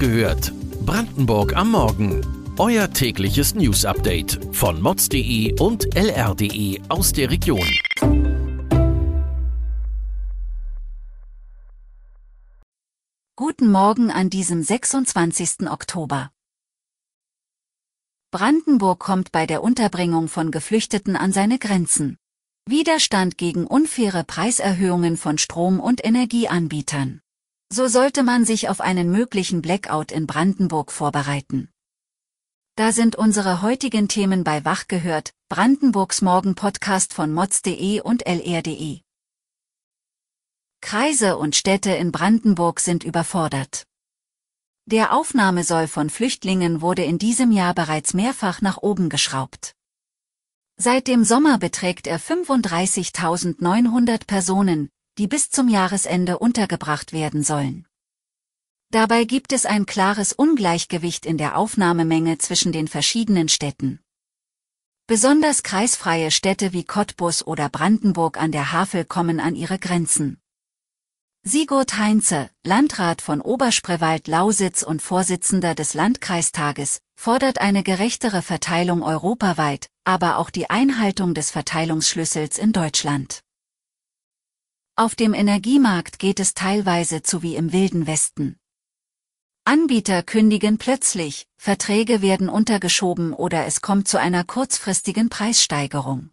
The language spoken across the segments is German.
gehört. Brandenburg am Morgen. Euer tägliches News-Update von mods.de und lr.de aus der Region. Guten Morgen an diesem 26. Oktober. Brandenburg kommt bei der Unterbringung von Geflüchteten an seine Grenzen. Widerstand gegen unfaire Preiserhöhungen von Strom- und Energieanbietern. So sollte man sich auf einen möglichen Blackout in Brandenburg vorbereiten. Da sind unsere heutigen Themen bei Wach gehört, Brandenburgs Morgen-Podcast von mods.de und lr.de. Kreise und Städte in Brandenburg sind überfordert. Der Aufnahmesoll von Flüchtlingen wurde in diesem Jahr bereits mehrfach nach oben geschraubt. Seit dem Sommer beträgt er 35.900 Personen, die bis zum Jahresende untergebracht werden sollen. Dabei gibt es ein klares Ungleichgewicht in der Aufnahmemenge zwischen den verschiedenen Städten. Besonders kreisfreie Städte wie Cottbus oder Brandenburg an der Havel kommen an ihre Grenzen. Sigurd Heinze, Landrat von Oberspreewald-Lausitz und Vorsitzender des Landkreistages, fordert eine gerechtere Verteilung europaweit, aber auch die Einhaltung des Verteilungsschlüssels in Deutschland. Auf dem Energiemarkt geht es teilweise zu wie im Wilden Westen. Anbieter kündigen plötzlich, Verträge werden untergeschoben oder es kommt zu einer kurzfristigen Preissteigerung.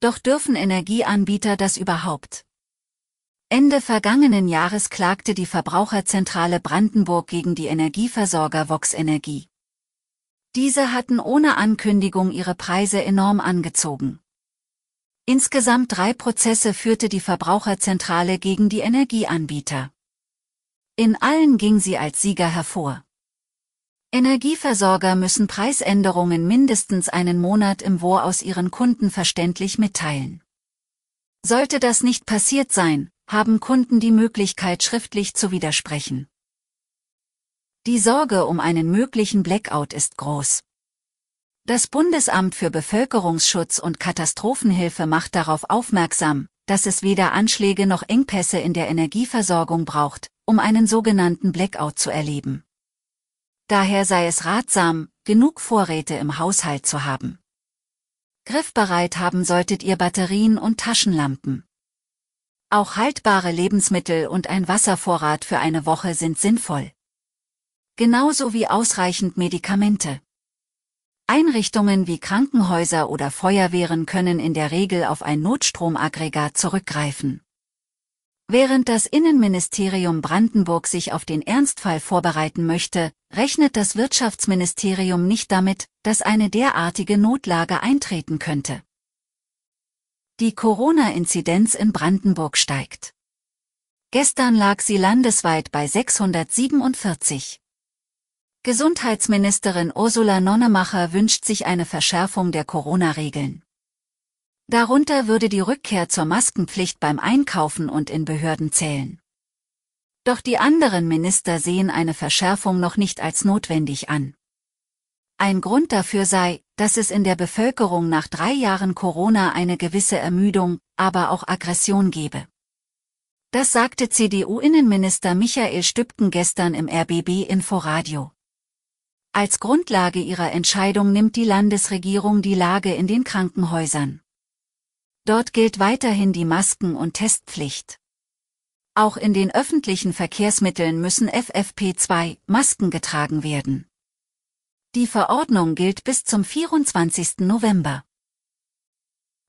Doch dürfen Energieanbieter das überhaupt? Ende vergangenen Jahres klagte die Verbraucherzentrale Brandenburg gegen die Energieversorger Vox Energie. Diese hatten ohne Ankündigung ihre Preise enorm angezogen. Insgesamt drei Prozesse führte die Verbraucherzentrale gegen die Energieanbieter. In allen ging sie als Sieger hervor. Energieversorger müssen Preisänderungen mindestens einen Monat im Voraus ihren Kunden verständlich mitteilen. Sollte das nicht passiert sein, haben Kunden die Möglichkeit schriftlich zu widersprechen. Die Sorge um einen möglichen Blackout ist groß. Das Bundesamt für Bevölkerungsschutz und Katastrophenhilfe macht darauf aufmerksam, dass es weder Anschläge noch Engpässe in der Energieversorgung braucht, um einen sogenannten Blackout zu erleben. Daher sei es ratsam, genug Vorräte im Haushalt zu haben. Griffbereit haben solltet ihr Batterien und Taschenlampen. Auch haltbare Lebensmittel und ein Wasservorrat für eine Woche sind sinnvoll. Genauso wie ausreichend Medikamente. Einrichtungen wie Krankenhäuser oder Feuerwehren können in der Regel auf ein Notstromaggregat zurückgreifen. Während das Innenministerium Brandenburg sich auf den Ernstfall vorbereiten möchte, rechnet das Wirtschaftsministerium nicht damit, dass eine derartige Notlage eintreten könnte. Die Corona-Inzidenz in Brandenburg steigt. Gestern lag sie landesweit bei 647. Gesundheitsministerin Ursula Nonnemacher wünscht sich eine Verschärfung der Corona-Regeln. Darunter würde die Rückkehr zur Maskenpflicht beim Einkaufen und in Behörden zählen. Doch die anderen Minister sehen eine Verschärfung noch nicht als notwendig an. Ein Grund dafür sei, dass es in der Bevölkerung nach drei Jahren Corona eine gewisse Ermüdung, aber auch Aggression gebe. Das sagte CDU-Innenminister Michael Stübken gestern im RBB Inforadio. Als Grundlage ihrer Entscheidung nimmt die Landesregierung die Lage in den Krankenhäusern. Dort gilt weiterhin die Masken- und Testpflicht. Auch in den öffentlichen Verkehrsmitteln müssen FFP2 Masken getragen werden. Die Verordnung gilt bis zum 24. November.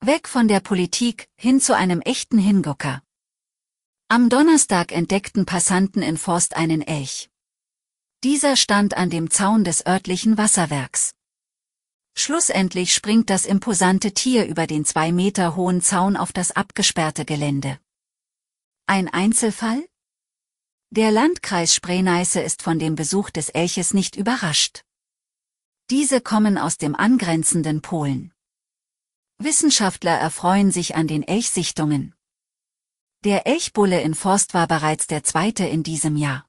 Weg von der Politik, hin zu einem echten Hingucker. Am Donnerstag entdeckten Passanten in Forst einen Elch. Dieser stand an dem Zaun des örtlichen Wasserwerks. Schlussendlich springt das imposante Tier über den zwei Meter hohen Zaun auf das abgesperrte Gelände. Ein Einzelfall? Der Landkreis Spree-Neiße ist von dem Besuch des Elches nicht überrascht. Diese kommen aus dem angrenzenden Polen. Wissenschaftler erfreuen sich an den Elchsichtungen. Der Elchbulle in Forst war bereits der zweite in diesem Jahr.